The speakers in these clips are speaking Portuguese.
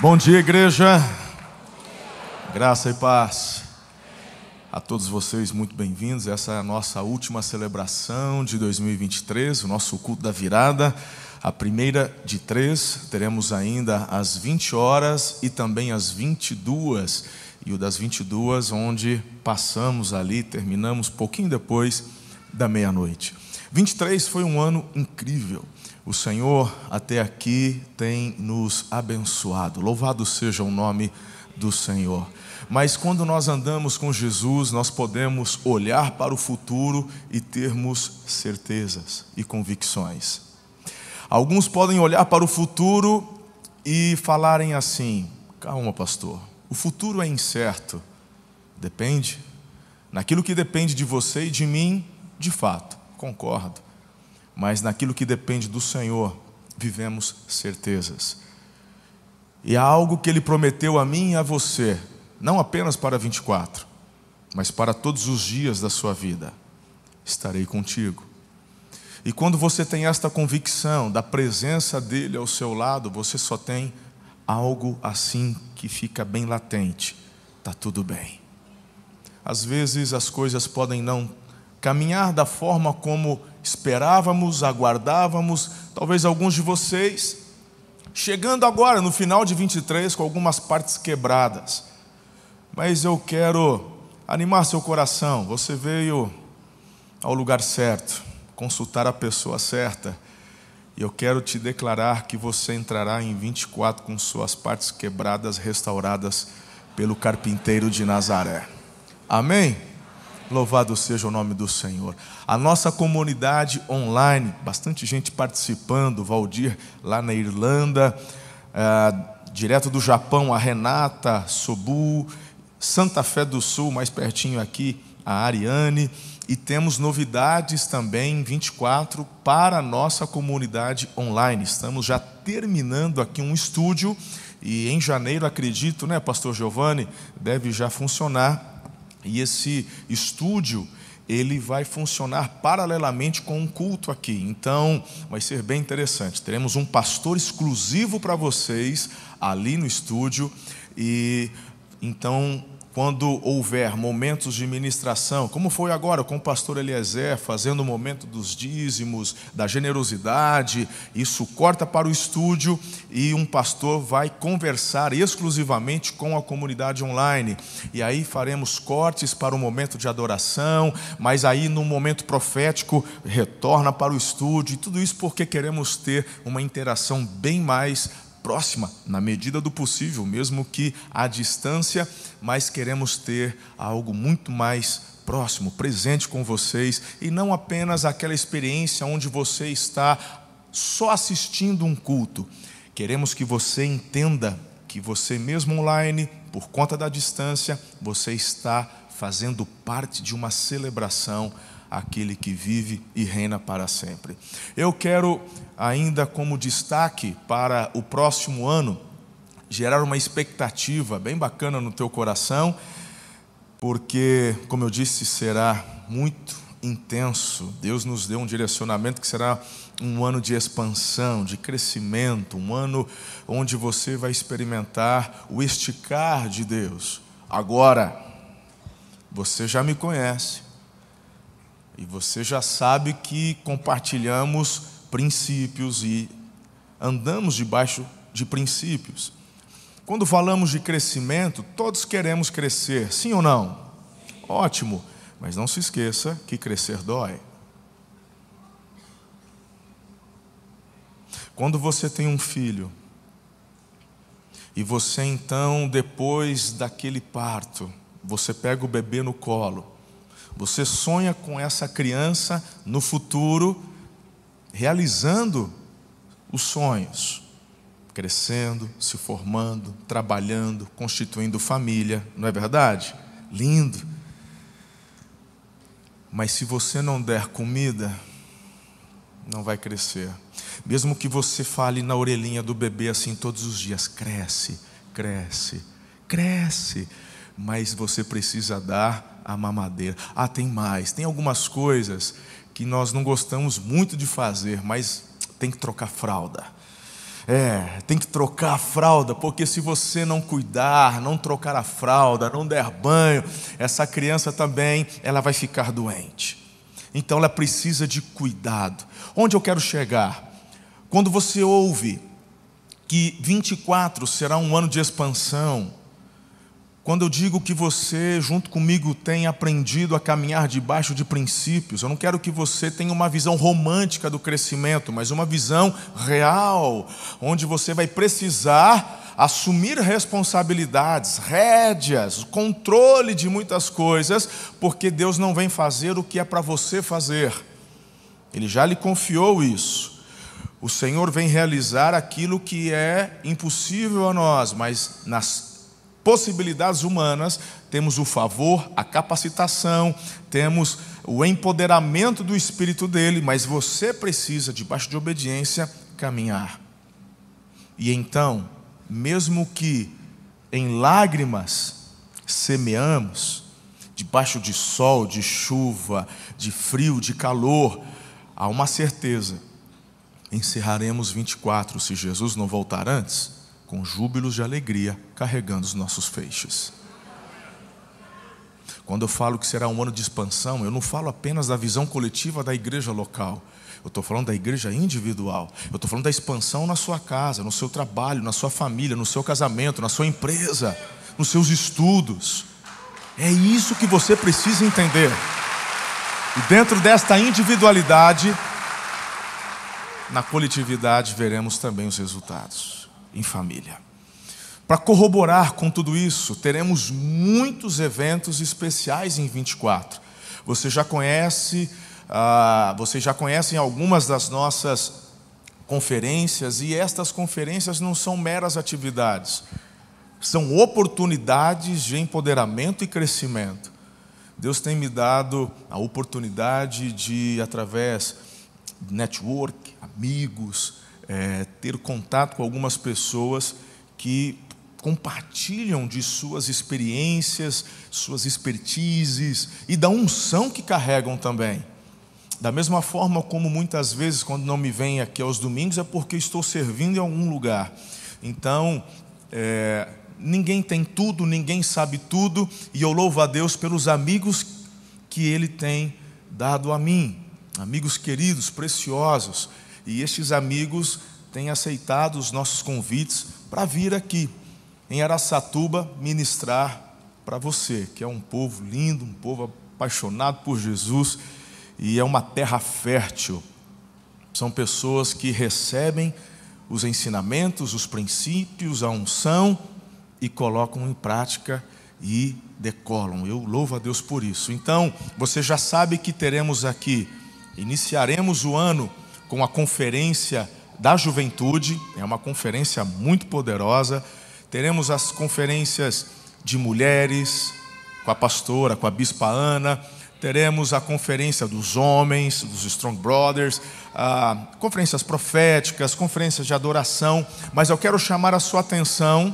Bom dia, igreja. Graça e paz. A todos vocês, muito bem-vindos. Essa é a nossa última celebração de 2023, o nosso culto da virada. A primeira de três, teremos ainda às 20 horas e também às 22. E o das 22, onde passamos ali, terminamos pouquinho depois da meia-noite. 23 foi um ano incrível. O Senhor até aqui tem nos abençoado. Louvado seja o nome do Senhor. Mas quando nós andamos com Jesus, nós podemos olhar para o futuro e termos certezas e convicções. Alguns podem olhar para o futuro e falarem assim: calma, pastor, o futuro é incerto. Depende. Naquilo que depende de você e de mim, de fato, concordo mas naquilo que depende do Senhor, vivemos certezas. E há algo que Ele prometeu a mim e a você, não apenas para 24, mas para todos os dias da sua vida: estarei contigo. E quando você tem esta convicção da presença dEle ao seu lado, você só tem algo assim que fica bem latente: está tudo bem. Às vezes as coisas podem não caminhar da forma como esperávamos, aguardávamos, talvez alguns de vocês, chegando agora no final de 23 com algumas partes quebradas. Mas eu quero animar seu coração. Você veio ao lugar certo, consultar a pessoa certa. E eu quero te declarar que você entrará em 24 com suas partes quebradas restauradas pelo carpinteiro de Nazaré. Amém? Louvado seja o nome do Senhor. A nossa comunidade online, bastante gente participando, Valdir lá na Irlanda, é, direto do Japão, a Renata, Sobu, Santa Fé do Sul, mais pertinho aqui, a Ariane. E temos novidades também 24 para a nossa comunidade online. Estamos já terminando aqui um estúdio e em janeiro, acredito, né, Pastor Giovanni, deve já funcionar e esse estúdio, ele vai funcionar paralelamente com um culto aqui. Então, vai ser bem interessante. Teremos um pastor exclusivo para vocês ali no estúdio e então quando houver momentos de ministração, como foi agora com o pastor Eliezer, fazendo o momento dos dízimos, da generosidade, isso corta para o estúdio e um pastor vai conversar exclusivamente com a comunidade online. E aí faremos cortes para o momento de adoração, mas aí no momento profético retorna para o estúdio, e tudo isso porque queremos ter uma interação bem mais próxima, na medida do possível, mesmo que à distância, mas queremos ter algo muito mais próximo, presente com vocês, e não apenas aquela experiência onde você está só assistindo um culto. Queremos que você entenda que você, mesmo online, por conta da distância, você está fazendo parte de uma celebração aquele que vive e reina para sempre. Eu quero, ainda como destaque para o próximo ano, gerar uma expectativa bem bacana no teu coração, porque, como eu disse, será muito intenso. Deus nos deu um direcionamento que será um ano de expansão, de crescimento, um ano onde você vai experimentar o esticar de Deus. Agora, você já me conhece, e você já sabe que compartilhamos princípios e andamos debaixo de princípios. Quando falamos de crescimento, todos queremos crescer, sim ou não? Ótimo, mas não se esqueça que crescer dói. Quando você tem um filho, e você então, depois daquele parto, você pega o bebê no colo, você sonha com essa criança no futuro, realizando os sonhos, crescendo, se formando, trabalhando, constituindo família, não é verdade? Lindo. Mas se você não der comida, não vai crescer. Mesmo que você fale na orelhinha do bebê assim todos os dias: cresce, cresce, cresce. Mas você precisa dar a mamadeira. Ah, tem mais. Tem algumas coisas que nós não gostamos muito de fazer, mas tem que trocar fralda. É, tem que trocar a fralda, porque se você não cuidar, não trocar a fralda, não der banho, essa criança também, ela vai ficar doente. Então ela precisa de cuidado. Onde eu quero chegar? Quando você ouve que 24 será um ano de expansão, quando eu digo que você, junto comigo, tem aprendido a caminhar debaixo de princípios, eu não quero que você tenha uma visão romântica do crescimento, mas uma visão real, onde você vai precisar assumir responsabilidades, rédeas, controle de muitas coisas, porque Deus não vem fazer o que é para você fazer, Ele já lhe confiou isso. O Senhor vem realizar aquilo que é impossível a nós, mas nas possibilidades humanas, temos o favor, a capacitação, temos o empoderamento do Espírito dele, mas você precisa, debaixo de obediência, caminhar. E então, mesmo que em lágrimas semeamos, debaixo de sol, de chuva, de frio, de calor, há uma certeza: encerraremos 24 se Jesus não voltar antes com júbilos de alegria, carregando os nossos feixes. Quando eu falo que será um ano de expansão, eu não falo apenas da visão coletiva da igreja local. Eu estou falando da igreja individual. Eu estou falando da expansão na sua casa, no seu trabalho, na sua família, no seu casamento, na sua empresa, nos seus estudos. É isso que você precisa entender. E dentro desta individualidade, na coletividade, veremos também os resultados em família. Para corroborar com tudo isso, teremos muitos eventos especiais em 24. Você já conhece, ah, já conhecem algumas das nossas conferências, e estas conferências não são meras atividades, são oportunidades de empoderamento e crescimento. Deus tem me dado a oportunidade de, através network, amigos, é, ter contato com algumas pessoas que compartilham de suas experiências, suas expertises e da unção que carregam também. Da mesma forma como muitas vezes, quando não me vem aqui aos domingos, é porque estou servindo em algum lugar. Então, é, ninguém tem tudo, ninguém sabe tudo, e eu louvo a Deus pelos amigos que Ele tem dado a mim, amigos queridos, preciosos, e estes amigos têm aceitado os nossos convites para vir aqui em Araçatuba ministrar para você, que é um povo lindo, um povo apaixonado por Jesus e é uma terra fértil. São pessoas que recebem os ensinamentos, os princípios, a unção e colocam em prática e decolam. Eu louvo a Deus por isso. Então, você já sabe que teremos aqui, iniciaremos o ano com a conferência da juventude, é uma conferência muito poderosa. Teremos as conferências de mulheres, com a pastora, com a bispa Ana. Teremos a conferência dos homens, dos Strong Brothers, conferências proféticas, conferências de adoração. Mas eu quero chamar a sua atenção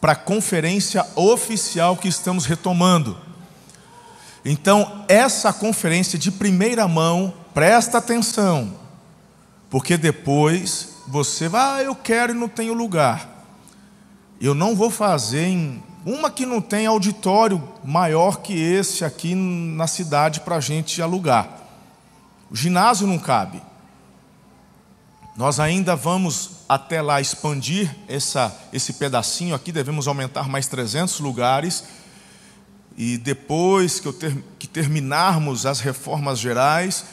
para a conferência oficial que estamos retomando. Então, essa conferência de primeira mão, presta atenção, porque depois você vai, ah, eu quero e não tenho lugar. Eu não vou fazer em uma que não tem auditório maior que esse aqui na cidade para a gente alugar. O ginásio não cabe. Nós ainda vamos até lá expandir essa, esse pedacinho aqui, devemos aumentar mais 300 lugares. E depois que, ter, que terminarmos as reformas gerais,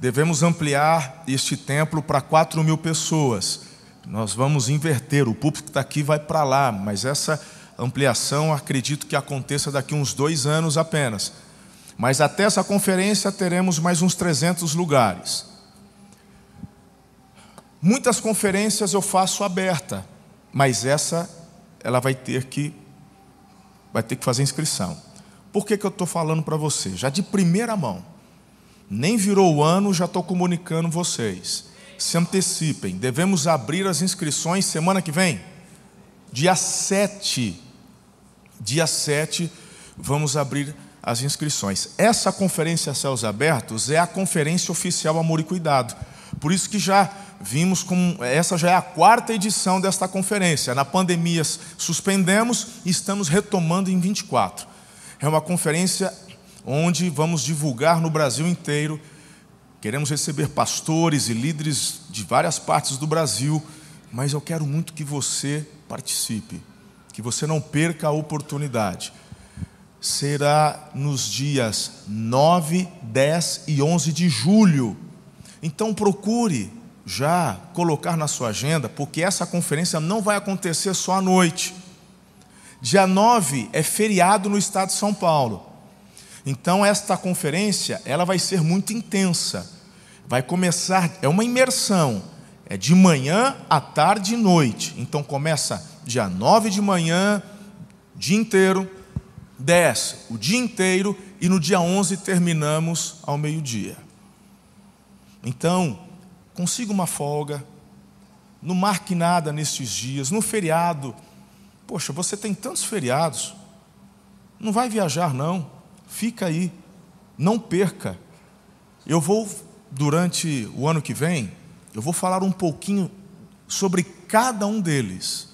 devemos ampliar este templo para 4 mil pessoas. Nós vamos inverter, o púlpito que está aqui vai para lá, mas essa ampliação acredito que aconteça daqui uns dois anos apenas. Mas até essa conferência teremos mais uns 300 lugares. Muitas conferências eu faço aberta, mas essa ela vai ter que vai ter que fazer inscrição. Por que, que eu estou falando para você? Já de primeira mão. Nem virou o ano, já estou comunicando vocês. Se antecipem, devemos abrir as inscrições semana que vem, dia 7. Dia 7, vamos abrir as inscrições. Essa conferência Céus Abertos é a conferência oficial Amor e Cuidado. Por isso que já vimos como essa já é a quarta edição desta conferência. Na pandemia suspendemos e estamos retomando em 24. É uma conferência onde vamos divulgar no Brasil inteiro. Queremos receber pastores e líderes de várias partes do Brasil, mas eu quero muito que você participe, que você não perca a oportunidade. Será nos dias 9, 10 e 11 de julho. Então procure já colocar na sua agenda, porque essa conferência não vai acontecer só à noite. Dia 9 é feriado no estado de São Paulo. Então esta conferência, ela vai ser muito intensa. Vai começar, é uma imersão. É de manhã à tarde e noite. Então começa dia 9 de manhã, dia inteiro, 10 o dia inteiro e no dia 11 terminamos ao meio-dia. Então, consiga uma folga, não marque nada nestes dias, no feriado. Poxa, você tem tantos feriados, não vai viajar, não, fica aí, não perca. Eu vou, durante o ano que vem, eu vou falar um pouquinho sobre cada um deles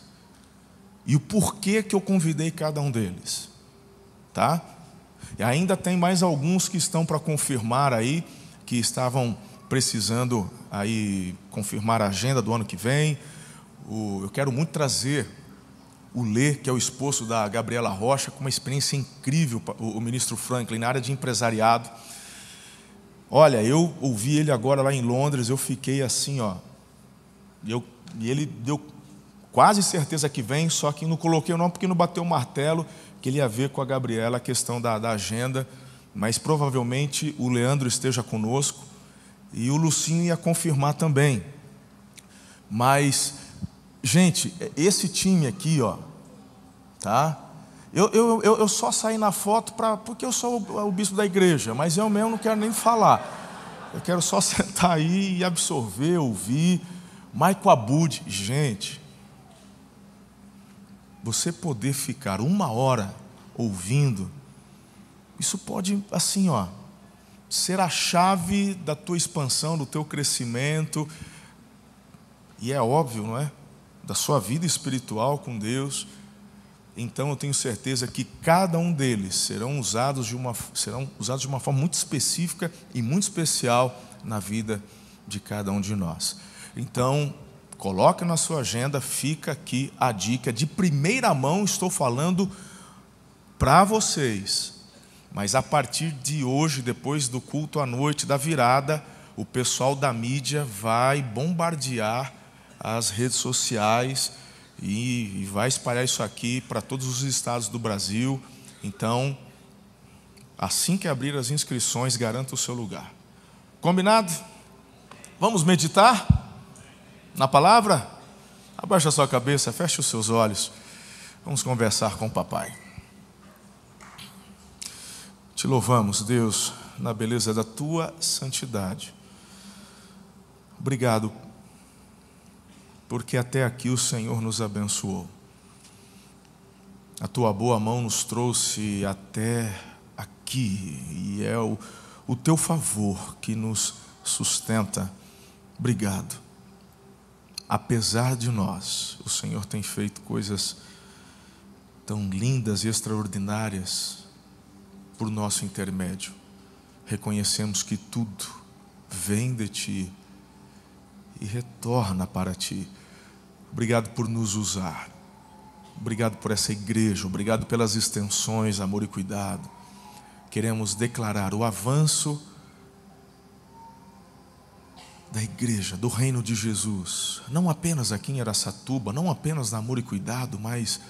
e o porquê que eu convidei cada um deles, tá? E ainda tem mais alguns que estão para confirmar aí, que estavam precisando aí confirmar a agenda do ano que vem. O, eu quero muito trazer o Lê, que é o esposo da Gabriela Rocha, com uma experiência incrível, o, ministro Franklin, na área de empresariado. Olha, eu ouvi ele agora lá em Londres, eu fiquei assim, ó. Eu, e ele deu quase certeza que vem, só que não coloquei o nome porque não bateu o martelo, que ele ia ver com a Gabriela a questão da, da agenda, mas provavelmente o Leandro esteja conosco. E o Lucinho ia confirmar também. Mas, gente, esse time aqui, ó, tá? Eu, eu, eu, eu só saí na foto pra, porque eu sou o, o bispo da igreja, mas eu mesmo não quero nem falar. Eu quero só sentar aí e absorver, ouvir. Maico Abud, gente, você poder ficar uma hora ouvindo, isso pode, assim, ó, ser a chave da tua expansão, do teu crescimento, e é óbvio, não é? Da sua vida espiritual com Deus. Então eu tenho certeza que cada um deles serão usados de uma, serão usados de uma forma muito específica e muito especial na vida de cada um de nós. Então, coloca na sua agenda, fica aqui a dica de primeira mão, estou falando para vocês mas a partir de hoje, depois do culto à noite da virada, o pessoal da mídia vai bombardear as redes sociais e, e vai espalhar isso aqui para todos os estados do Brasil. Então, assim que abrir as inscrições, garanta o seu lugar. Combinado? Vamos meditar na palavra? Abaixa a sua cabeça, feche os seus olhos. Vamos conversar com o papai. Te louvamos, Deus, na beleza da tua santidade. Obrigado, porque até aqui o Senhor nos abençoou. A tua boa mão nos trouxe até aqui, e é o, o teu favor que nos sustenta. Obrigado. Apesar de nós, o Senhor tem feito coisas tão lindas e extraordinárias por nosso intermédio. Reconhecemos que tudo vem de Ti e retorna para Ti. Obrigado por nos usar. Obrigado por essa igreja. Obrigado pelas extensões, amor e cuidado. Queremos declarar o avanço da igreja, do reino de Jesus, não apenas aqui em Aracatuba, não apenas na amor e cuidado, mas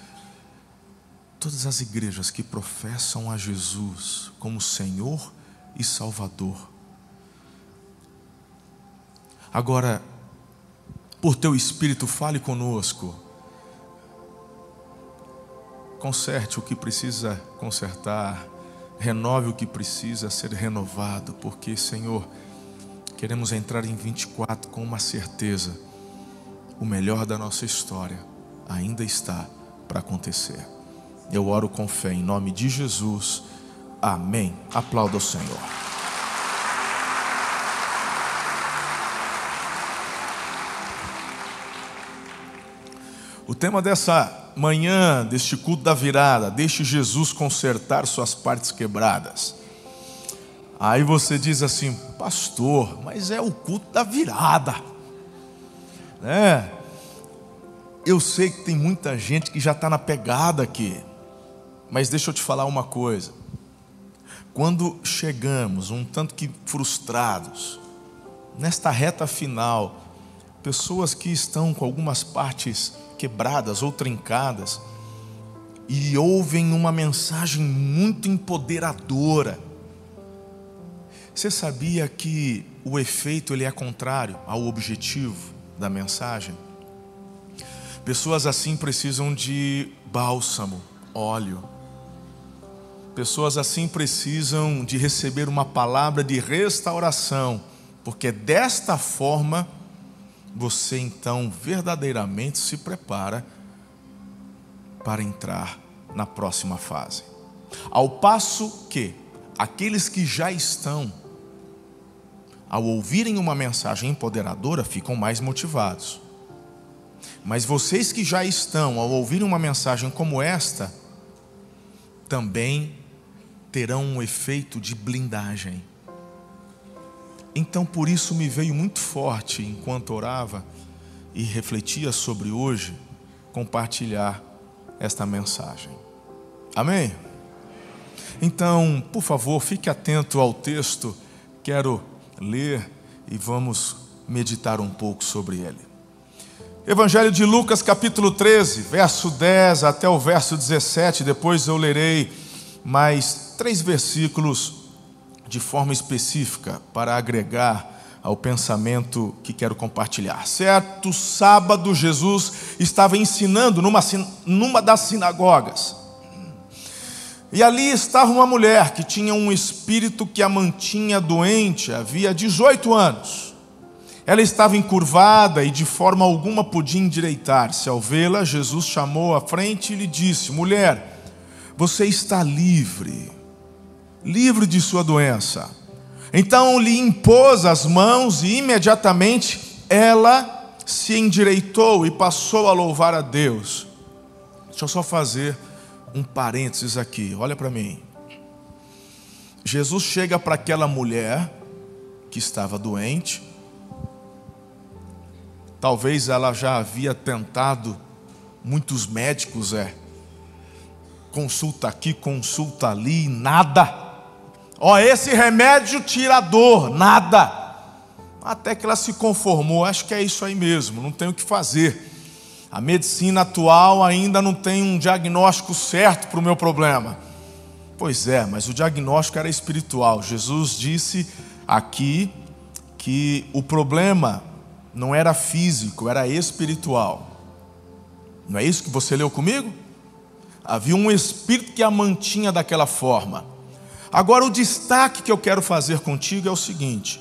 todas as igrejas que professam a Jesus como Senhor e Salvador. Agora, por teu Espírito, fale conosco. Conserte o que precisa consertar, renove o que precisa ser renovado, porque, Senhor, queremos entrar em 24 com uma certeza: o melhor da nossa história ainda está para acontecer. Eu oro com fé em nome de Jesus. Amém. Aplauda o Senhor. O tema dessa manhã, deste culto da virada, deixe Jesus consertar suas partes quebradas. Aí você diz assim, pastor, mas é o culto da virada, né? Eu sei que tem muita gente que já está na pegada aqui, mas deixa eu te falar uma coisa. Quando chegamos, um tanto que frustrados, nesta reta final, pessoas que estão com algumas partes quebradas ou trincadas e ouvem uma mensagem muito empoderadora. Você sabia que o efeito ele é contrário ao objetivo da mensagem? Pessoas assim precisam de bálsamo, óleo. Pessoas assim precisam de receber uma palavra de restauração, porque desta forma você então verdadeiramente se prepara para entrar na próxima fase. Ao passo que aqueles que já estão, ao ouvirem uma mensagem empoderadora, ficam mais motivados. Mas vocês que já estão, ao ouvirem uma mensagem como esta, também terão um efeito de blindagem então, por isso me veio muito forte enquanto orava e refletia sobre hoje, compartilhar esta mensagem. Amém? Então, por favor, fique atento ao texto, quero ler e vamos meditar um pouco sobre ele. Evangelho de Lucas, capítulo 13, verso 10 até o verso 17, depois eu lerei mais três versículos de forma específica para agregar ao pensamento que quero compartilhar. Certo sábado, Jesus estava ensinando numa, numa das sinagogas. E ali estava uma mulher que tinha um espírito que a mantinha doente havia 18 anos. Ela estava encurvada e de forma alguma podia endireitar-se. Ao vê-la, Jesus chamou à frente e lhe disse: Mulher, você está livre livre de sua doença. Então lhe impôs as mãos e imediatamente ela se endireitou e passou a louvar a Deus. Deixa eu só fazer um parênteses aqui, olha para mim. Jesus chega para aquela mulher que estava doente, talvez ela já havia tentado muitos médicos, é, consulta aqui, consulta ali, nada. Ó, esse remédio tira a dor, nada. Até que ela se conformou, acho que é isso aí mesmo, não tem o que fazer. A medicina atual ainda não tem um diagnóstico certo para o meu problema. Pois é, mas o diagnóstico era espiritual. Jesus disse aqui que o problema não era físico, era espiritual. Não é isso que você leu comigo? Havia um espírito que a mantinha daquela forma. Agora, o destaque que eu quero fazer contigo é o seguinte: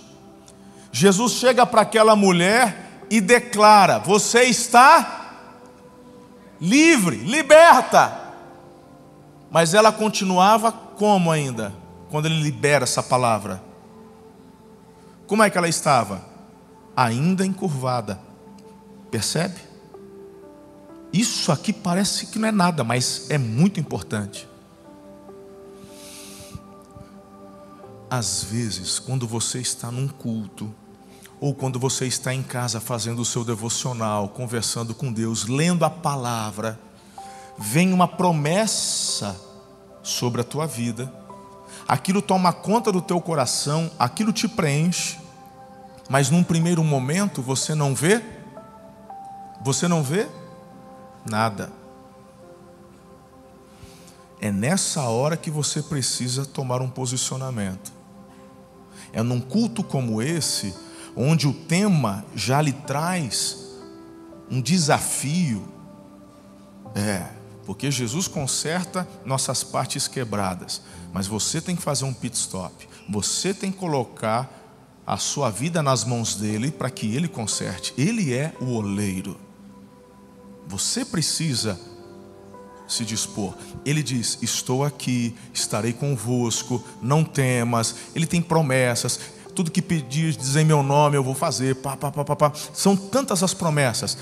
Jesus chega para aquela mulher e declara: Você está livre, liberta. Mas ela continuava como ainda, quando ele libera essa palavra? Como é que ela estava? Ainda encurvada. Percebe? Isso aqui parece que não é nada, mas é muito importante. Às vezes, quando você está num culto, ou quando você está em casa fazendo o seu devocional, conversando com Deus, lendo a palavra, vem uma promessa sobre a tua vida, aquilo toma conta do teu coração, aquilo te preenche, mas num primeiro momento você não vê, você não vê nada. É nessa hora que você precisa tomar um posicionamento. É num culto como esse, onde o tema já lhe traz um desafio. É, porque Jesus conserta nossas partes quebradas, mas você tem que fazer um pit stop. Você tem que colocar a sua vida nas mãos dele para que ele conserte. Ele é o oleiro. Você precisa se dispor. Ele diz: Estou aqui, estarei convosco, não temas. Ele tem promessas. Tudo que pedir, dizer em meu nome, eu vou fazer. Pá, pá, pá, pá, pá. São tantas as promessas.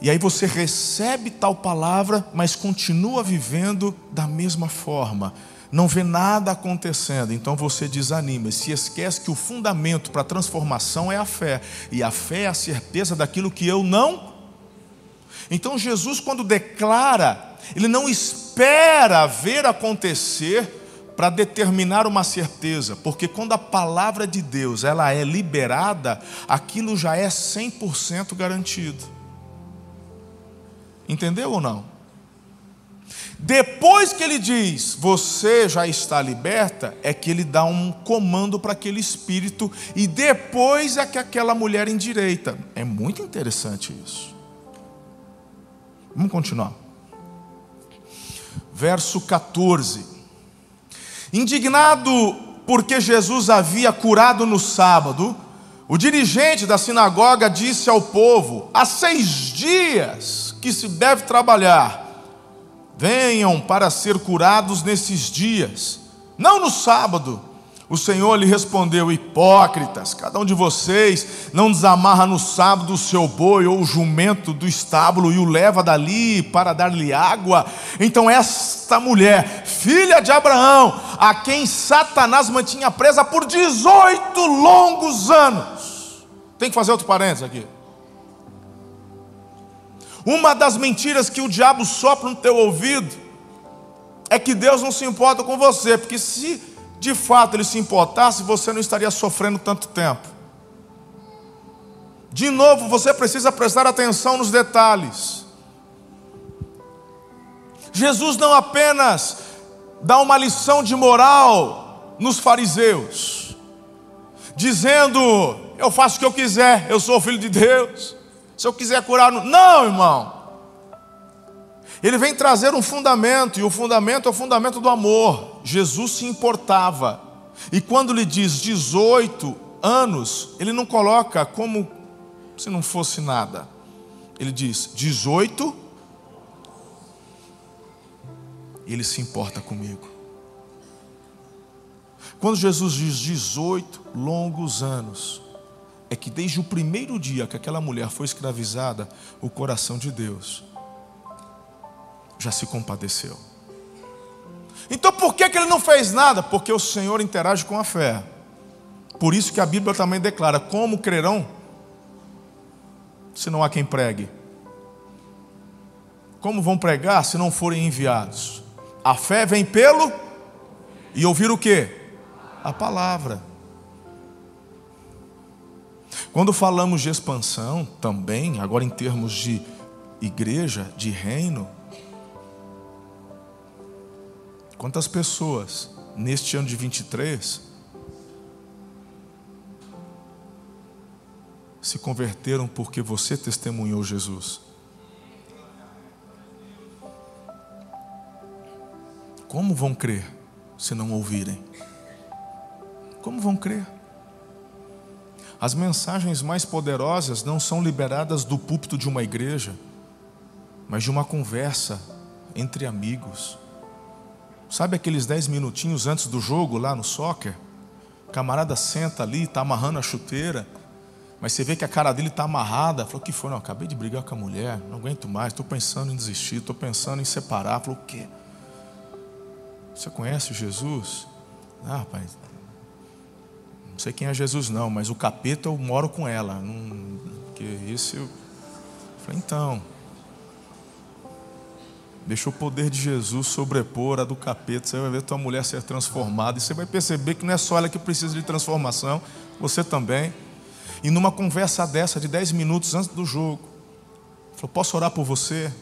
E aí você recebe tal palavra, mas continua vivendo da mesma forma. Não vê nada acontecendo, então você desanima e se esquece que o fundamento para a transformação é a fé, e a fé é a certeza daquilo que eu não. Então Jesus, quando declara, ele não espera ver acontecer para determinar uma certeza, porque quando a palavra de Deus ela é liberada, aquilo já é 100% garantido. Entendeu ou não? Depois que ele diz, você já está liberta, é que ele dá um comando para aquele espírito, e depois é que aquela mulher endireita. É muito interessante isso. Vamos continuar. Verso 14. Indignado porque Jesus havia curado no sábado, o dirigente da sinagoga disse ao povo: há seis dias que se deve trabalhar, venham para ser curados nesses dias, não no sábado. O Senhor lhe respondeu: Hipócritas, cada um de vocês não desamarra no sábado o seu boi ou o jumento do estábulo e o leva dali para dar-lhe água. Então, esta mulher, filha de Abraão, a quem Satanás mantinha presa por 18 longos anos. Tem que fazer outro parênteses aqui. Uma das mentiras que o diabo sopra no teu ouvido é que Deus não se importa com você, porque se de fato ele se importasse, você não estaria sofrendo tanto tempo. De novo, você precisa prestar atenção nos detalhes. Jesus não apenas dá uma lição de moral nos fariseus, dizendo: Eu faço o que eu quiser, eu sou filho de Deus. Se eu quiser curar, não, irmão. Ele vem trazer um fundamento, e o fundamento é o fundamento do amor. Jesus se importava. E quando lhe diz 18 anos, ele não coloca como se não fosse nada. Ele diz 18, ele se importa comigo. Quando Jesus diz 18 longos anos, é que desde o primeiro dia que aquela mulher foi escravizada, o coração de Deus já se compadeceu. Então por que, que ele não fez nada? Porque o Senhor interage com a fé. Por isso que a Bíblia também declara: como crerão se não há quem pregue? Como vão pregar se não forem enviados? A fé vem pelo e ouvir o que? A palavra. Quando falamos de expansão, também, agora em termos de igreja, de reino, Quantas pessoas neste ano de 23 se converteram porque você testemunhou Jesus? Como vão crer se não ouvirem? Como vão crer? As mensagens mais poderosas não são liberadas do púlpito de uma igreja, mas de uma conversa entre amigos. Sabe aqueles dez minutinhos antes do jogo lá no soccer? O camarada senta ali, está amarrando a chuteira, mas você vê que a cara dele está amarrada. Falou: que foi? Não, acabei de brigar com a mulher, não aguento mais, estou pensando em desistir, estou pensando em separar. Falou: o quê? Você conhece Jesus? Ah, rapaz, não sei quem é Jesus, não, mas o capeta eu moro com ela. Não, que esse eu. Falei: então. Deixa o poder de Jesus sobrepor a do capeta. Você vai ver tua mulher ser transformada. E você vai perceber que não é só ela que precisa de transformação, você também. E numa conversa dessa, de 10 minutos antes do jogo, falou: Posso orar por você?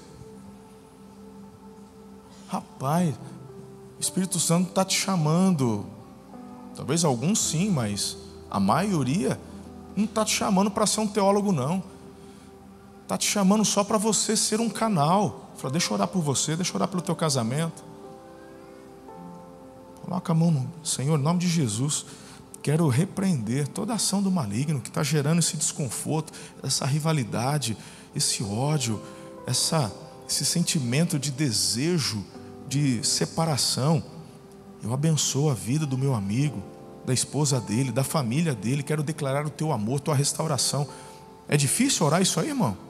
Rapaz, o Espírito Santo está te chamando. Talvez alguns sim, mas a maioria não está te chamando para ser um teólogo, não. Está te chamando só para você ser um canal. Fala, deixa eu orar por você, deixa eu orar pelo teu casamento. Coloca a mão no Senhor, em nome de Jesus. Quero repreender toda ação do maligno que está gerando esse desconforto, essa rivalidade, esse ódio, essa, esse sentimento de desejo, de separação. Eu abençoo a vida do meu amigo, da esposa dele, da família dele. Quero declarar o teu amor, tua restauração. É difícil orar isso aí, irmão?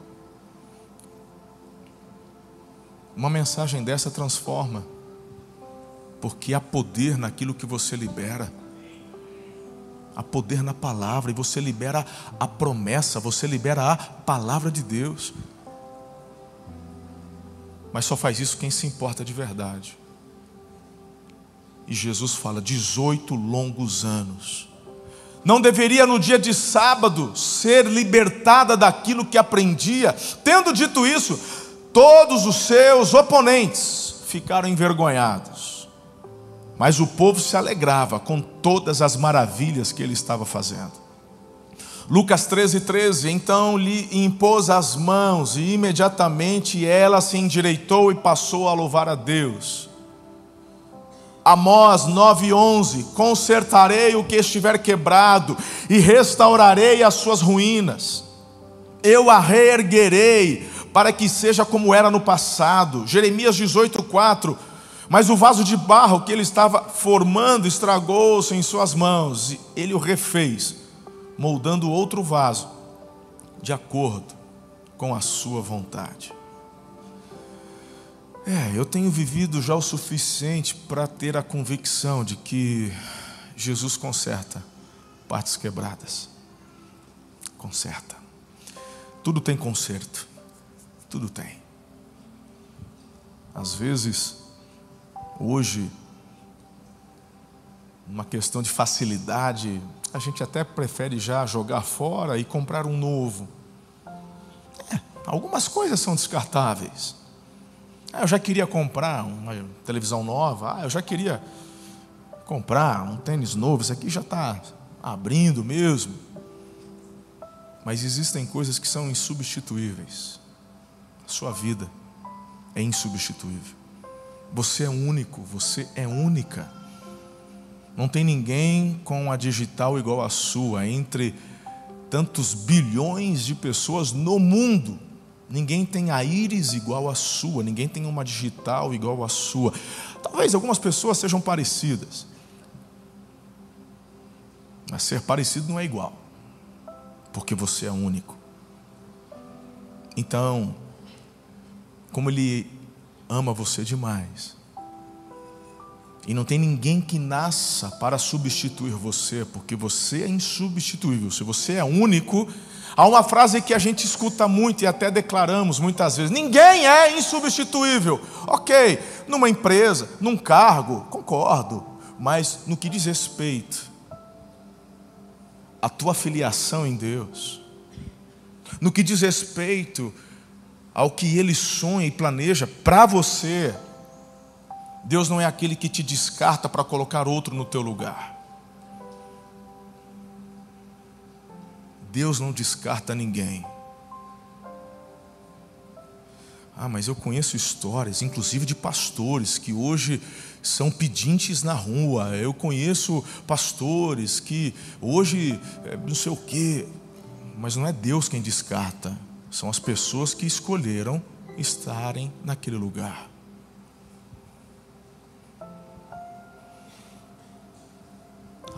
Uma mensagem dessa transforma, porque há poder naquilo que você libera. Há poder na palavra, e você libera a promessa, você libera a palavra de Deus. Mas só faz isso quem se importa de verdade. E Jesus fala: 18 longos anos. Não deveria no dia de sábado ser libertada daquilo que aprendia. Tendo dito isso, todos os seus oponentes ficaram envergonhados. Mas o povo se alegrava com todas as maravilhas que ele estava fazendo. Lucas 13, 13. Então lhe impôs as mãos, e imediatamente ela se endireitou e passou a louvar a Deus. Amós 9:11 Consertarei o que estiver quebrado e restaurarei as suas ruínas. Eu a reerguerei para que seja como era no passado. Jeremias 18:4 Mas o vaso de barro que ele estava formando estragou-se em suas mãos, e ele o refez, moldando outro vaso de acordo com a sua vontade. É, eu tenho vivido já o suficiente para ter a convicção de que Jesus conserta partes quebradas. Conserta. Tudo tem conserto. Tudo tem. Às vezes, hoje, uma questão de facilidade, a gente até prefere já jogar fora e comprar um novo. É, algumas coisas são descartáveis. Ah, eu já queria comprar uma televisão nova. Ah, eu já queria comprar um tênis novo. Isso aqui já está abrindo mesmo. Mas existem coisas que são insubstituíveis. Sua vida é insubstituível. Você é único, você é única. Não tem ninguém com a digital igual a sua entre tantos bilhões de pessoas no mundo. Ninguém tem a íris igual à sua, ninguém tem uma digital igual à sua. Talvez algumas pessoas sejam parecidas, mas ser parecido não é igual, porque você é único. Então, como Ele ama você demais, e não tem ninguém que nasça para substituir você, porque você é insubstituível. Se você é único, Há uma frase que a gente escuta muito e até declaramos muitas vezes: ninguém é insubstituível. Ok, numa empresa, num cargo, concordo, mas no que diz respeito à tua filiação em Deus, no que diz respeito ao que Ele sonha e planeja para você, Deus não é aquele que te descarta para colocar outro no teu lugar. Deus não descarta ninguém. Ah, mas eu conheço histórias, inclusive de pastores que hoje são pedintes na rua. Eu conheço pastores que hoje eh, não sei o quê, mas não é Deus quem descarta, são as pessoas que escolheram estarem naquele lugar.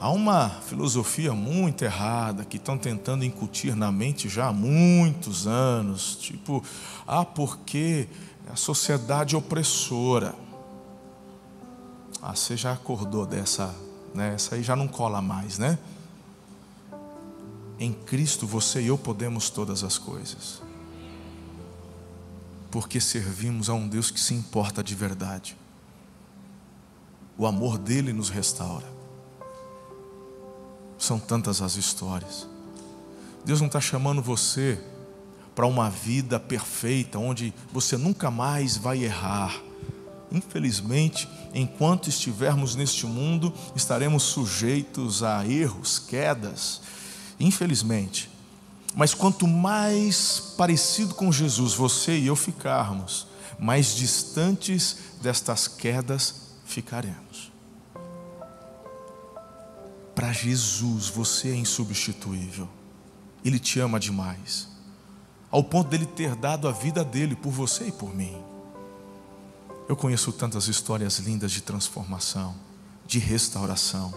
Há uma filosofia muito errada que estão tentando incutir na mente já há muitos anos, tipo, ah, porque a sociedade opressora. Ah, você já acordou dessa, né? Essa aí já não cola mais, né? Em Cristo você e eu podemos todas as coisas. Porque servimos a um Deus que se importa de verdade. O amor dele nos restaura. São tantas as histórias. Deus não está chamando você para uma vida perfeita, onde você nunca mais vai errar. Infelizmente, enquanto estivermos neste mundo, estaremos sujeitos a erros, quedas. Infelizmente. Mas quanto mais parecido com Jesus você e eu ficarmos, mais distantes destas quedas ficaremos. Para Jesus você é insubstituível. Ele te ama demais. Ao ponto dele ter dado a vida dele por você e por mim. Eu conheço tantas histórias lindas de transformação, de restauração.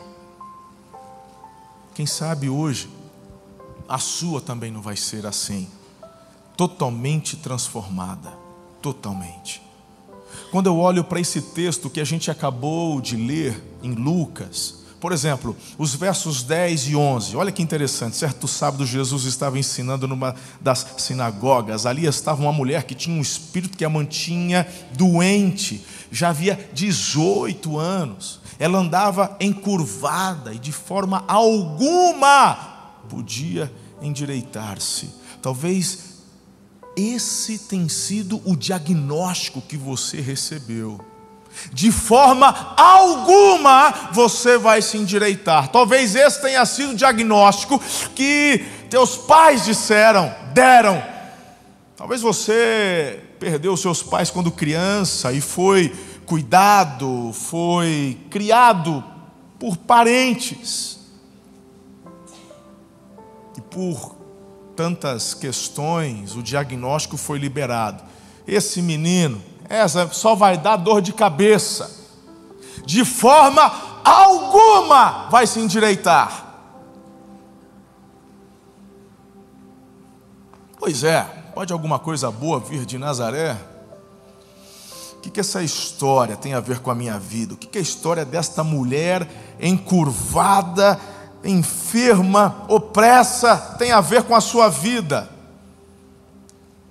Quem sabe hoje a sua também não vai ser assim, totalmente transformada, totalmente. Quando eu olho para esse texto que a gente acabou de ler em Lucas, por exemplo, os versos 10 e 11, olha que interessante. Certo sábado, Jesus estava ensinando numa das sinagogas. Ali estava uma mulher que tinha um espírito que a mantinha doente, já havia 18 anos. Ela andava encurvada e de forma alguma podia endireitar-se. Talvez esse tenha sido o diagnóstico que você recebeu. De forma alguma você vai se endireitar. Talvez esse tenha sido o diagnóstico que teus pais disseram, deram. Talvez você perdeu seus pais quando criança e foi cuidado, foi criado por parentes. Por tantas questões, o diagnóstico foi liberado. Esse menino, essa só vai dar dor de cabeça. De forma alguma vai se endireitar. Pois é, pode alguma coisa boa vir de Nazaré? que, que essa história tem a ver com a minha vida? O que, que a história desta mulher encurvada, enferma, opressa tem a ver com a sua vida?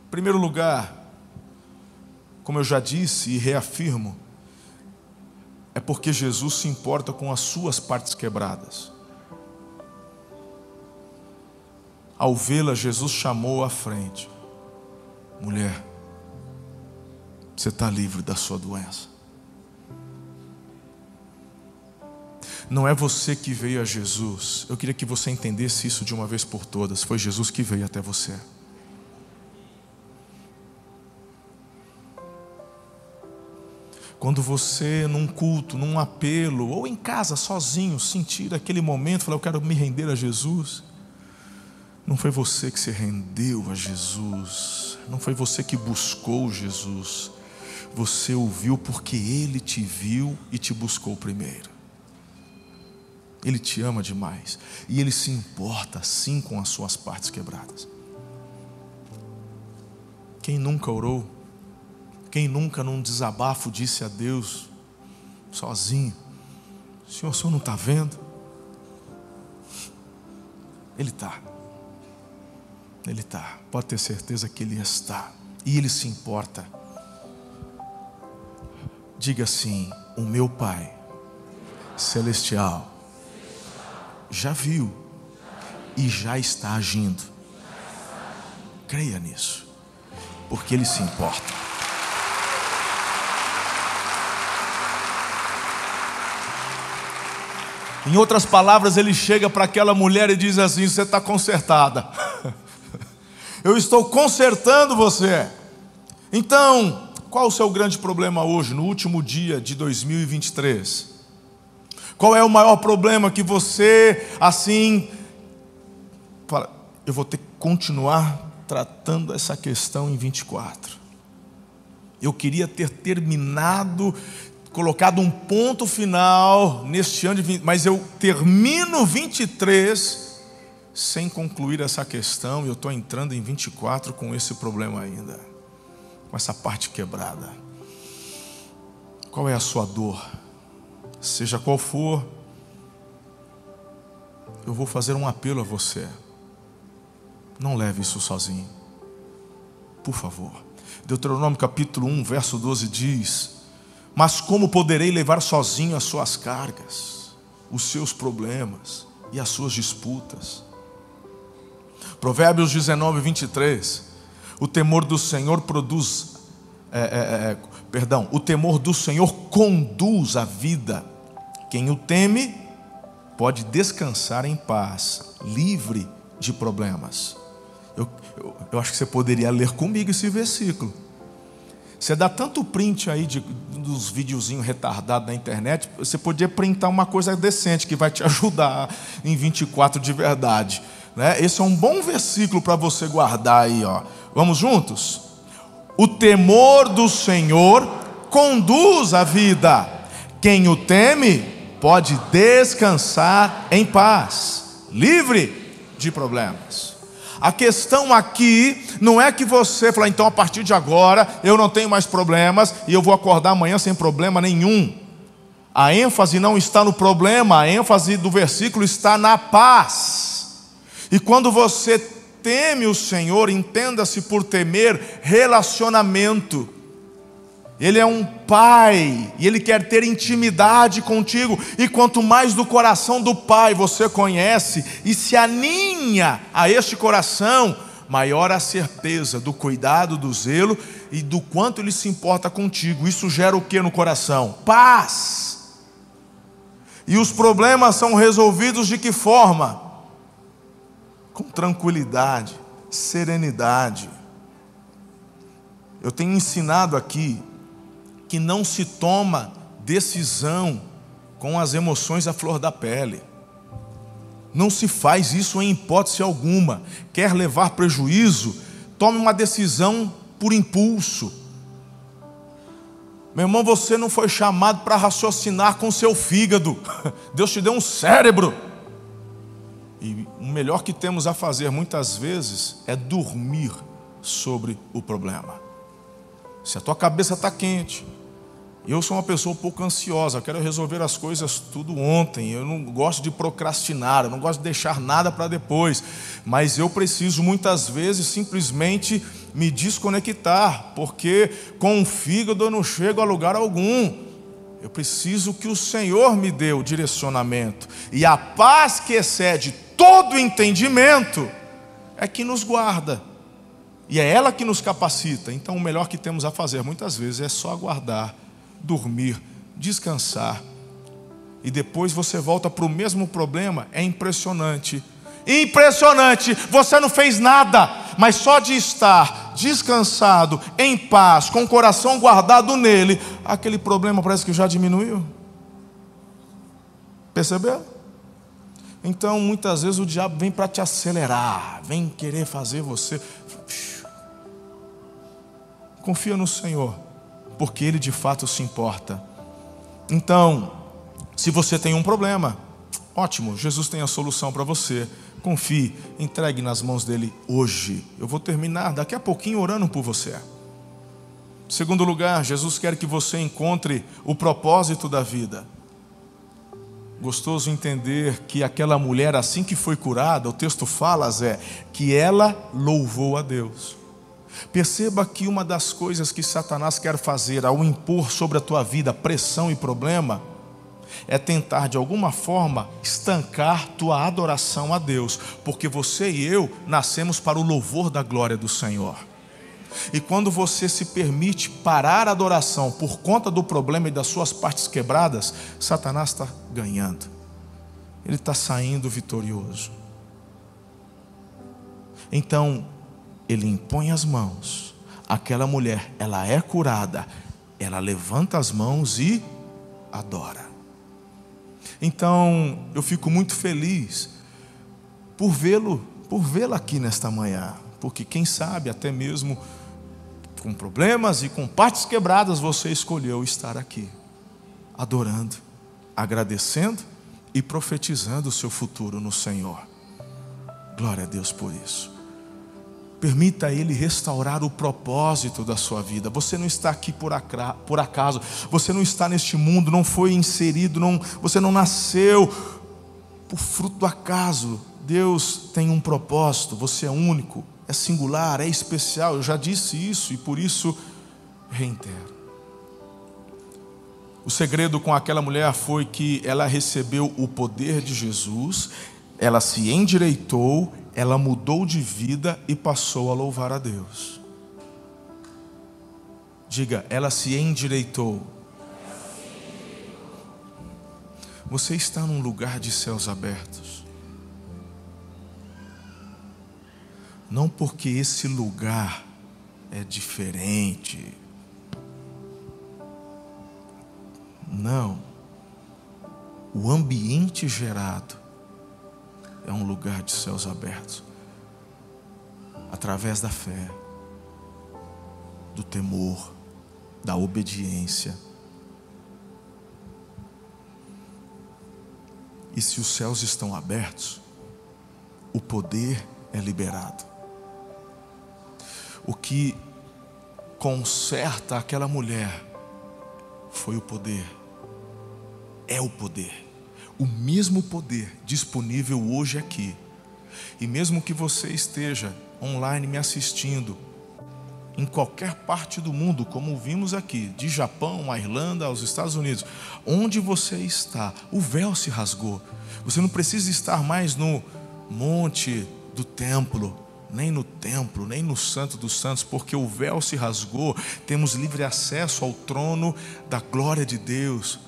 Em primeiro lugar, como eu já disse e reafirmo, é porque Jesus se importa com as suas partes quebradas. Ao vê-la, Jesus chamou à frente: mulher, você está livre da sua doença. Não é você que veio a Jesus. Eu queria que você entendesse isso de uma vez por todas. Foi Jesus que veio até você. Quando você, num culto, num apelo, ou em casa, sozinho, sentir aquele momento, falar, eu quero me render a Jesus. Não foi você que se rendeu a Jesus. Não foi você que buscou Jesus você ouviu porque Ele te viu e te buscou primeiro. Ele te ama demais e Ele se importa sim com as suas partes quebradas. Quem nunca orou? Quem nunca num desabafo disse a Deus sozinho: Senhor, o Senhor não está vendo? Ele está. Ele está. Pode ter certeza que Ele está. E Ele se importa. Diga assim: O meu Pai Celestial já viu e já está agindo. Creia nisso, porque Ele se importa. Em outras palavras, ele chega para aquela mulher e diz assim: Você está consertada. Eu estou consertando você. Então, qual o seu grande problema hoje, no último dia de 2023? Qual é o maior problema que você, assim, fala, eu vou ter que continuar tratando essa questão em 24. Eu queria ter terminado, colocado um ponto final neste ano de 20, mas eu termino 23 sem concluir essa questão e eu estou entrando em 24 com esse problema ainda com essa parte quebrada. Qual é a sua dor? Seja qual for, eu vou fazer um apelo a você. Não leve isso sozinho. Por favor. Deuteronômio capítulo 1, verso 12 diz: Mas como poderei levar sozinho as suas cargas, os seus problemas e as suas disputas? Provérbios 19, 23. O temor do Senhor produz, é, é, é, perdão, o temor do Senhor conduz a vida. Quem o teme pode descansar em paz, livre de problemas. Eu, eu, eu acho que você poderia ler comigo esse versículo. Você dá tanto print aí de, dos videozinhos retardados na internet, você podia printar uma coisa decente que vai te ajudar em 24 de verdade. Né? Esse é um bom versículo para você guardar aí. Ó. Vamos juntos? O temor do Senhor conduz a vida. Quem o teme pode descansar em paz, livre de problemas. A questão aqui não é que você fala, então a partir de agora eu não tenho mais problemas e eu vou acordar amanhã sem problema nenhum. A ênfase não está no problema, a ênfase do versículo está na paz. E quando você teme o Senhor, entenda-se por temer relacionamento. Ele é um pai e ele quer ter intimidade contigo. E quanto mais do coração do pai você conhece e se aninha a este coração, maior a certeza do cuidado, do zelo e do quanto ele se importa contigo. Isso gera o que no coração? Paz. E os problemas são resolvidos de que forma? Com tranquilidade, serenidade. Eu tenho ensinado aqui que não se toma decisão com as emoções à flor da pele. Não se faz isso em hipótese alguma. Quer levar prejuízo? Tome uma decisão por impulso meu irmão, você não foi chamado para raciocinar com seu fígado. Deus te deu um cérebro. E o melhor que temos a fazer muitas vezes é dormir sobre o problema. Se a tua cabeça está quente, eu sou uma pessoa um pouco ansiosa, quero resolver as coisas tudo ontem. Eu não gosto de procrastinar, eu não gosto de deixar nada para depois. Mas eu preciso muitas vezes simplesmente me desconectar, porque com o fígado eu não chego a lugar algum. Eu preciso que o Senhor me dê o direcionamento. E a paz que excede todo entendimento é que nos guarda. E é ela que nos capacita. Então o melhor que temos a fazer muitas vezes é só aguardar dormir, descansar. E depois você volta para o mesmo problema. É impressionante. Impressionante. Você não fez nada, mas só de estar descansado, em paz, com o coração guardado nele, aquele problema parece que já diminuiu. Percebeu? Então, muitas vezes o diabo vem para te acelerar, vem querer fazer você. Confia no Senhor porque Ele de fato se importa. Então, se você tem um problema, ótimo, Jesus tem a solução para você. Confie, entregue nas mãos dele hoje. Eu vou terminar daqui a pouquinho orando por você. Segundo lugar, Jesus quer que você encontre o propósito da vida. Gostoso entender que aquela mulher, assim que foi curada, o texto fala, Zé, que ela louvou a Deus. Perceba que uma das coisas que Satanás quer fazer ao impor sobre a tua vida pressão e problema é tentar de alguma forma estancar tua adoração a Deus, porque você e eu nascemos para o louvor da glória do Senhor. E quando você se permite parar a adoração por conta do problema e das suas partes quebradas, Satanás está ganhando, ele está saindo vitorioso. Então, ele impõe as mãos, aquela mulher, ela é curada, ela levanta as mãos e adora. Então, eu fico muito feliz por vê-lo, por vê-la aqui nesta manhã, porque quem sabe até mesmo com problemas e com partes quebradas você escolheu estar aqui, adorando, agradecendo e profetizando o seu futuro no Senhor. Glória a Deus por isso. Permita Ele restaurar o propósito da sua vida. Você não está aqui por acaso. Você não está neste mundo, não foi inserido, não, você não nasceu por fruto do acaso. Deus tem um propósito, você é único, é singular, é especial. Eu já disse isso e por isso reitero. O segredo com aquela mulher foi que ela recebeu o poder de Jesus, ela se endireitou, ela mudou de vida e passou a louvar a Deus. Diga, ela se endireitou. Você está num lugar de céus abertos. Não porque esse lugar é diferente. Não. O ambiente gerado é um lugar de céus abertos através da fé, do temor, da obediência. E se os céus estão abertos, o poder é liberado. o que conserta aquela mulher foi o poder, é o poder, o mesmo poder disponível hoje aqui. E mesmo que você esteja online me assistindo, em qualquer parte do mundo, como vimos aqui, de Japão à Irlanda, aos Estados Unidos, onde você está, o véu se rasgou. Você não precisa estar mais no monte do templo, nem no templo, nem no Santo dos Santos, porque o véu se rasgou, temos livre acesso ao trono da glória de Deus,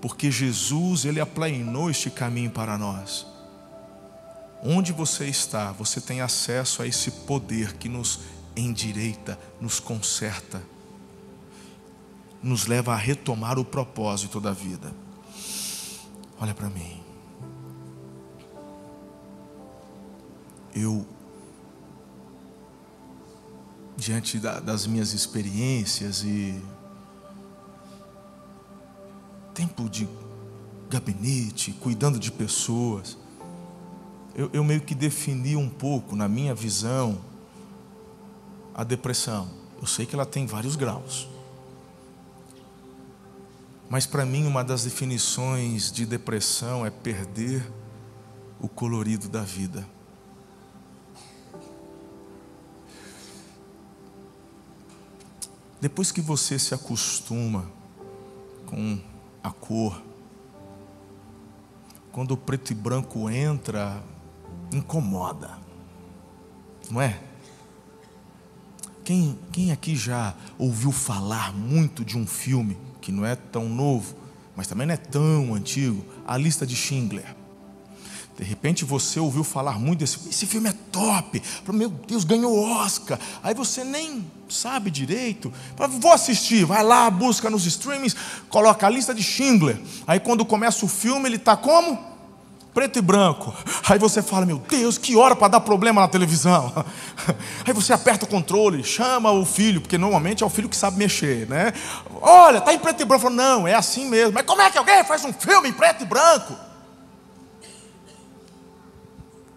porque Jesus, ele aplainou este caminho para nós. Onde você está, você tem acesso a esse poder que nos endireita, nos conserta, nos leva a retomar o propósito da vida. Olha para mim. Eu, diante da, das minhas experiências e tempo de gabinete, cuidando de pessoas, eu, eu meio que defini um pouco, na minha visão, a depressão. Eu sei que ela tem vários graus. Mas para mim, uma das definições de depressão é perder o colorido da vida. Depois que você se acostuma com a cor, quando o preto e branco entra, incomoda, não é? Quem, quem aqui já ouviu falar muito de um filme que não é tão novo, mas também não é tão antigo, A Lista de Schindler? De repente você ouviu falar muito desse esse filme é top, meu Deus, ganhou Oscar. Aí você nem sabe direito. Vou assistir, vai lá, busca nos streamings, coloca a lista de Schindler. Aí quando começa o filme, ele está como? preto e branco. Aí você fala, meu Deus, que hora para dar problema na televisão. Aí você aperta o controle, chama o filho, porque normalmente é o filho que sabe mexer, né? Olha, tá em preto e branco. Falo, não, é assim mesmo. Mas como é que alguém faz um filme em preto e branco?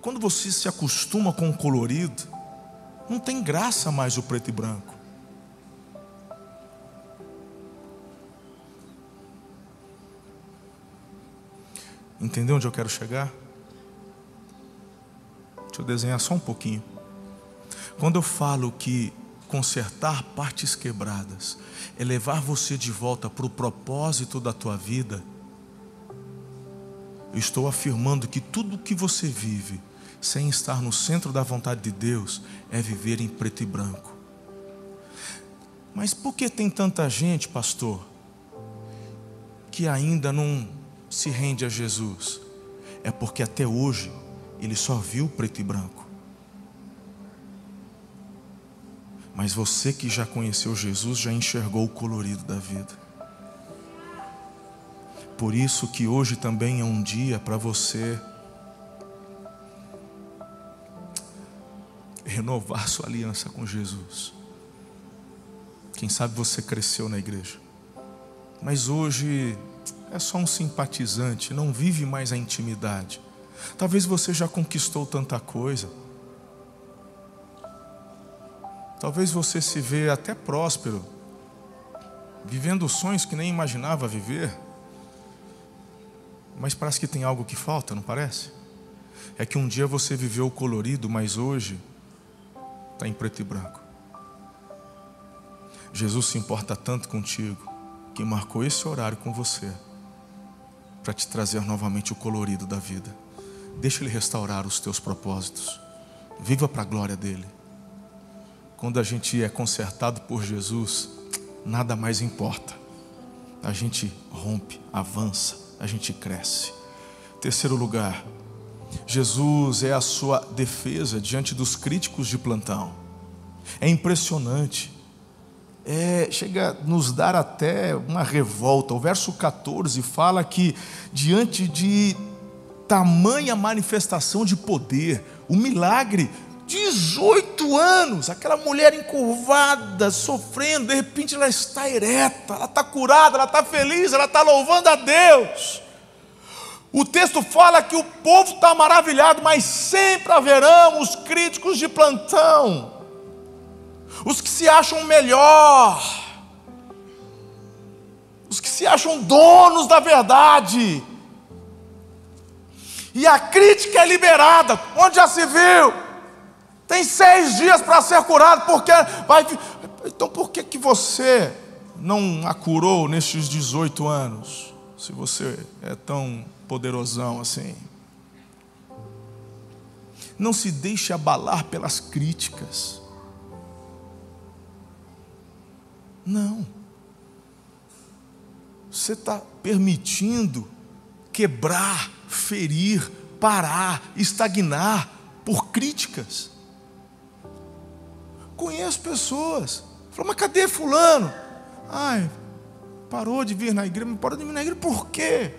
Quando você se acostuma com o colorido, não tem graça mais o preto e branco. Entendeu onde eu quero chegar? Deixa eu desenhar só um pouquinho. Quando eu falo que consertar partes quebradas é levar você de volta para o propósito da tua vida, eu estou afirmando que tudo que você vive sem estar no centro da vontade de Deus é viver em preto e branco. Mas por que tem tanta gente, pastor, que ainda não se rende a Jesus é porque até hoje ele só viu preto e branco. Mas você que já conheceu Jesus já enxergou o colorido da vida. Por isso que hoje também é um dia para você renovar sua aliança com Jesus. Quem sabe você cresceu na igreja. Mas hoje é só um simpatizante, não vive mais a intimidade. Talvez você já conquistou tanta coisa. Talvez você se vê até próspero, vivendo sonhos que nem imaginava viver. Mas parece que tem algo que falta, não parece? É que um dia você viveu colorido, mas hoje está em preto e branco. Jesus se importa tanto contigo que marcou esse horário com você para te trazer novamente o colorido da vida. Deixa Ele restaurar os teus propósitos. Viva para a glória dEle. Quando a gente é consertado por Jesus, nada mais importa. A gente rompe, avança, a gente cresce. Terceiro lugar, Jesus é a sua defesa diante dos críticos de plantão. É impressionante é, chega a nos dar até uma revolta. O verso 14 fala que, diante de tamanha manifestação de poder, o milagre, 18 anos, aquela mulher encurvada, sofrendo, de repente ela está ereta, ela está curada, ela está feliz, ela está louvando a Deus. O texto fala que o povo está maravilhado, mas sempre haverão os críticos de plantão. os que se acham melhor, os que se acham donos da verdade. E a crítica é liberada. Onde já se viu? Tem seis dias para ser curado, porque vai. Então por que, que você não a curou nestes 18 anos? Se você é tão poderosão assim. Não se deixe abalar pelas críticas. Não. Você está permitindo quebrar, ferir, parar, estagnar por críticas. Conheço pessoas. Falou, mas cadê fulano? Ai, parou de vir na igreja, parou de vir na igreja por quê?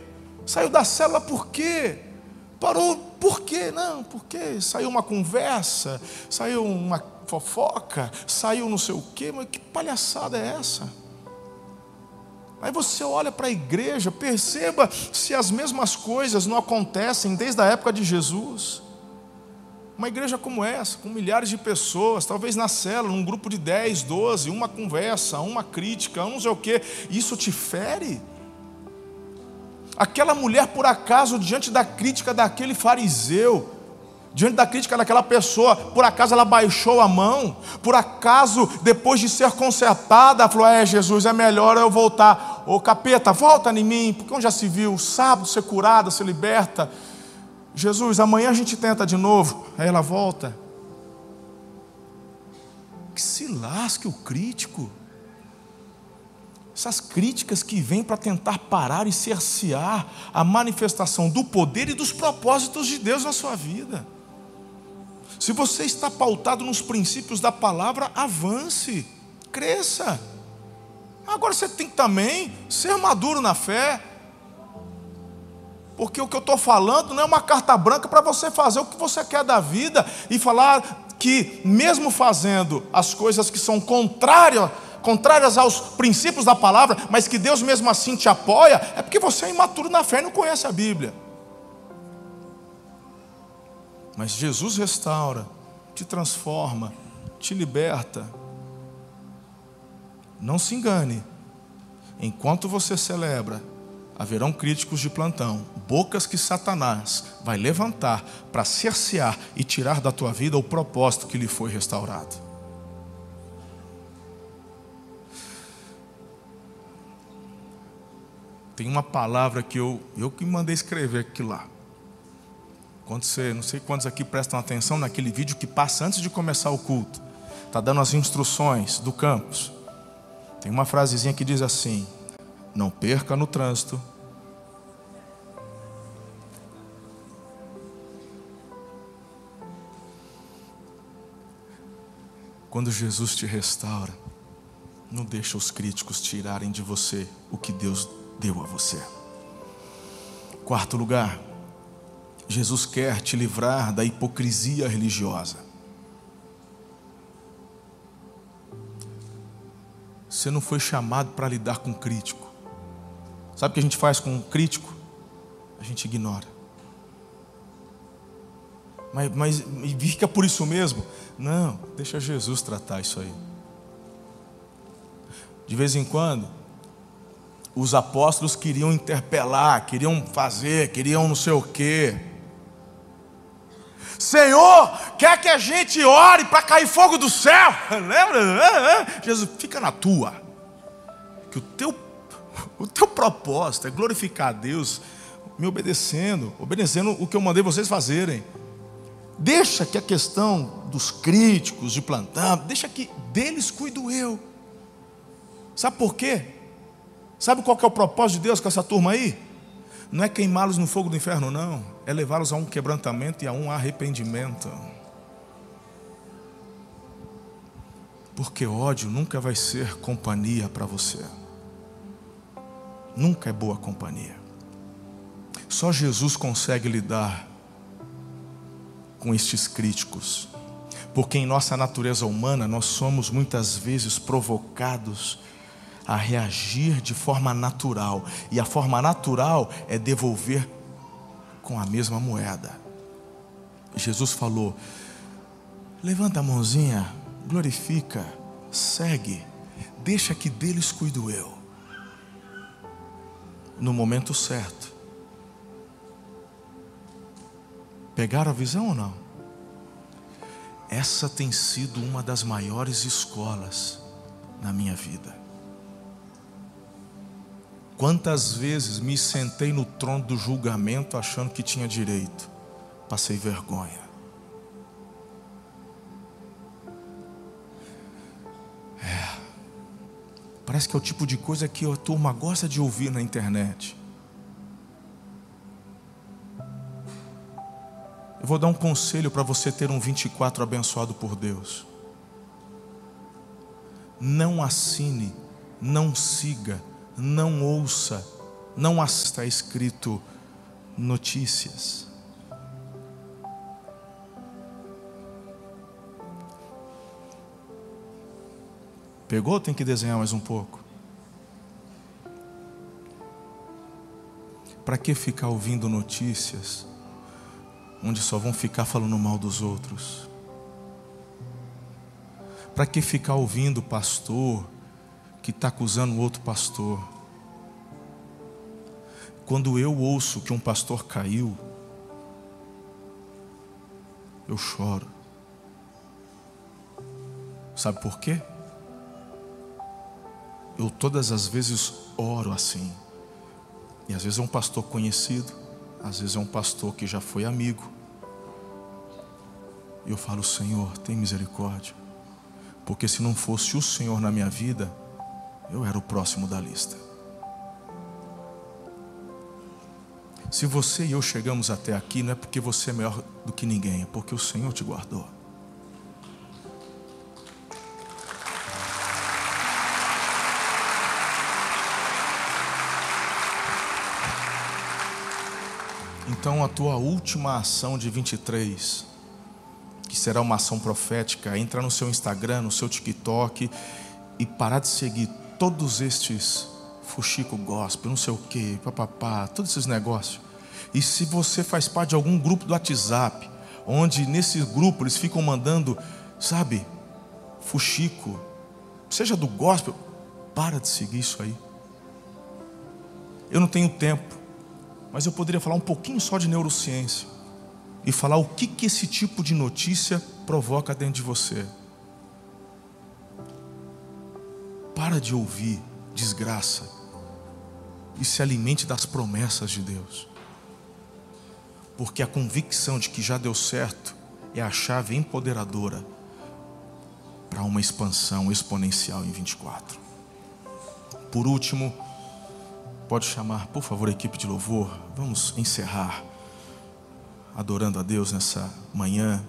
Saiu da célula por quê? Parou por quê? Não, porque saiu uma conversa, saiu uma fofoca, saiu não sei o quê, mas que palhaçada é essa? Aí você olha para a igreja, perceba se as mesmas coisas não acontecem desde a época de Jesus. Uma igreja como essa, com milhares de pessoas, talvez na célula, num grupo de 10, 12, uma conversa, uma crítica, um não sei o quê, isso te fere? Aquela mulher, por acaso, diante da crítica daquele fariseu, diante da crítica daquela pessoa, por acaso ela baixou a mão, por acaso, depois de ser consertada, falou: É, Jesus, é melhor eu voltar. Ô capeta, volta em mim, porque onde já se viu? Sábado ser curada, ser liberta. Jesus, amanhã a gente tenta de novo. Aí ela volta. Que se lasque o crítico. Essas críticas que vêm para tentar parar e cercear a manifestação do poder e dos propósitos de Deus na sua vida. Se você está pautado nos princípios da palavra, avance, cresça. Agora você tem que também ser maduro na fé, porque o que eu estou falando não é uma carta branca para você fazer o que você quer da vida e falar que, mesmo fazendo as coisas que são contrárias, contrárias aos princípios da palavra, mas que Deus mesmo assim te apoia, é porque você é imaturo na fé e não conhece a Bíblia. Mas Jesus restaura, te transforma, te liberta. Não se engane. Enquanto você celebra, haverão críticos de plantão, bocas que Satanás vai levantar para cercear e tirar da tua vida o propósito que lhe foi restaurado. Tem uma palavra que eu, eu que mandei escrever aqui lá. Quando você, não sei quantos aqui prestam atenção naquele vídeo que passa antes de começar o culto. Está dando as instruções do campus. Tem uma frasezinha que diz assim: Não perca no trânsito. Quando Jesus te restaura, não deixa os críticos tirarem de você o que Deus deu a você. Quarto lugar, Jesus quer te livrar da hipocrisia religiosa. Você não foi chamado para lidar com crítico. Sabe o que a gente faz com um crítico? A gente ignora. Mas, mas fica por isso mesmo? Não, deixa Jesus tratar isso aí. De vez em quando, os apóstolos queriam interpelar, queriam fazer, queriam não sei o quê. Senhor, quer que a gente ore para cair fogo do céu? Lembra? Jesus, fica na tua. Que o teu, o teu propósito é glorificar a Deus, me obedecendo, obedecendo o que eu mandei vocês fazerem. Deixa que a questão dos críticos de plantão, deixa que deles cuido eu. Sabe por quê? Sabe qual que é o propósito de Deus com essa turma aí? Não é queimá-los no fogo do inferno, não. É levá-los a um quebrantamento e a um arrependimento. Porque ódio nunca vai ser companhia para você. Nunca é boa companhia. Só Jesus consegue lidar com estes críticos. Porque em nossa natureza humana nós somos muitas vezes provocados a reagir de forma natural. E a forma natural é devolver com a mesma moeda. Jesus falou: levanta a mãozinha, glorifica segue, deixa que deles cuido eu. No momento certo. Pegaram a visão ou não? Essa tem sido uma das maiores escolas na minha vida. Quantas vezes me sentei no trono do julgamento achando que tinha direito, passei vergonha. É, parece que é o tipo de coisa que a turma gosta de ouvir na internet. Eu vou dar um conselho para você ter um 24 abençoado por Deus. Não assine, não siga, não ouça, não está escrito notícias. Pegou? Tem que desenhar mais um pouco. Para que ficar ouvindo notícias onde só vão ficar falando mal dos outros? Para que ficar ouvindo pastor que está acusando outro pastor? Quando eu ouço que um pastor caiu, eu choro. Sabe por quê? Eu todas as vezes oro assim. E às vezes é um pastor conhecido, às vezes é um pastor que já foi amigo. E eu falo, Senhor, tem misericórdia. Porque se não fosse o Senhor na minha vida, eu era o próximo da lista. Se você e eu chegamos até aqui, não é porque você é melhor do que ninguém, é porque o Senhor te guardou. Então a tua última ação de 23, que será uma ação profética, entrar no seu Instagram, no seu TikTok e parar de seguir todos estes fuxico gospel, não sei o que, papapá, todos esses negócios. E se você faz parte de algum grupo do WhatsApp, onde nesse grupo eles ficam mandando, sabe, fuxico, seja do gospel, para de seguir isso aí. Eu não tenho tempo mas eu poderia falar um pouquinho só de neurociência e falar o que, que esse tipo de notícia provoca dentro de você. Para de ouvir desgraça e se alimente das promessas de Deus. Porque a convicção de que já deu certo é a chave empoderadora para uma expansão exponencial em 24. Por último, Pode chamar, por favor, a equipe de louvor. Vamos encerrar adorando a Deus nessa manhã.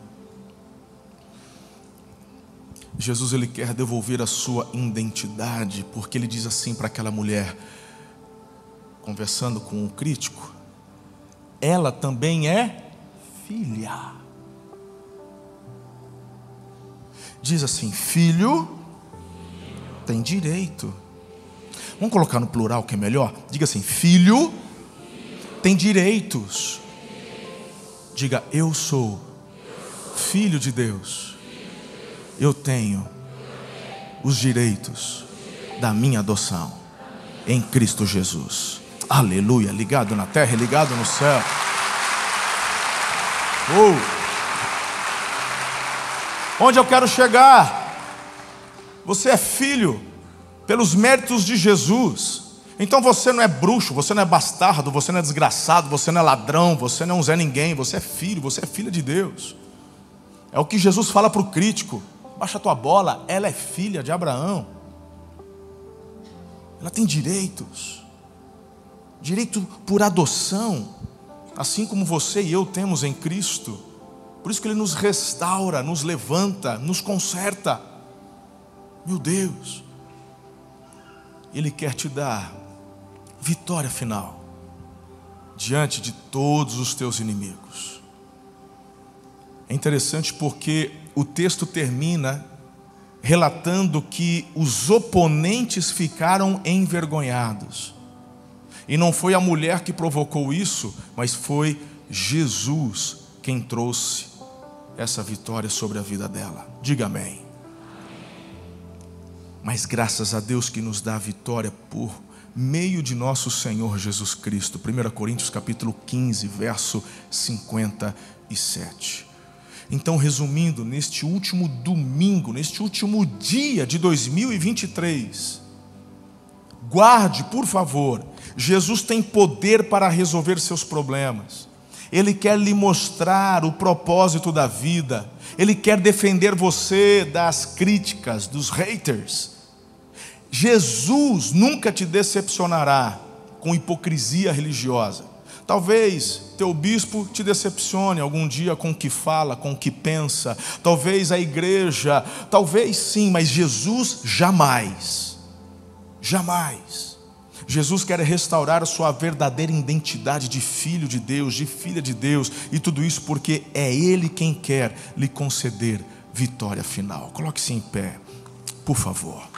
Jesus ele quer devolver a sua identidade, porque ele diz assim para aquela mulher, conversando com o crítico: ela também é filha. Diz assim: filho tem direito Vamos colocar no plural que é melhor? Diga assim: filho tem direitos. Diga, eu sou filho de Deus. Eu tenho os direitos da minha adoção em Cristo Jesus. Aleluia. Ligado na terra ligado no céu. Oh. Onde eu quero chegar? Você é filho pelos méritos de Jesus. Então você não é bruxo, você não é bastardo, você não é desgraçado, você não é ladrão, você não é um Zé Ninguém, você é filho, você é filha de Deus. É o que Jesus fala para o crítico: baixa tua bola, ela é filha de Abraão. Ela tem direitos, direito por adoção, assim como você e eu temos em Cristo. Por isso que Ele nos restaura, nos levanta, nos conserta. Meu Deus. Ele quer te dar vitória final diante de todos os teus inimigos. É interessante porque o texto termina relatando que os oponentes ficaram envergonhados. E não foi a mulher que provocou isso, mas foi Jesus quem trouxe essa vitória sobre a vida dela. Diga amém. mas graças a Deus que nos dá a vitória por meio de nosso Senhor Jesus Cristo. 1 Coríntios capítulo 15, verso 57. Então, resumindo, neste último domingo, neste último dia de 2023, guarde, por favor, Jesus tem poder para resolver seus problemas. Ele quer lhe mostrar o propósito da vida. Ele quer defender você das críticas, dos haters. Jesus nunca te decepcionará com hipocrisia religiosa. Talvez teu bispo te decepcione algum dia com o que fala, com o que pensa. Talvez a igreja, talvez sim, mas Jesus jamais. Jamais. Jesus quer restaurar a sua verdadeira identidade de filho de Deus, de filha de Deus, e tudo isso porque é Ele quem quer lhe conceder vitória final. Coloque-se em pé, por favor.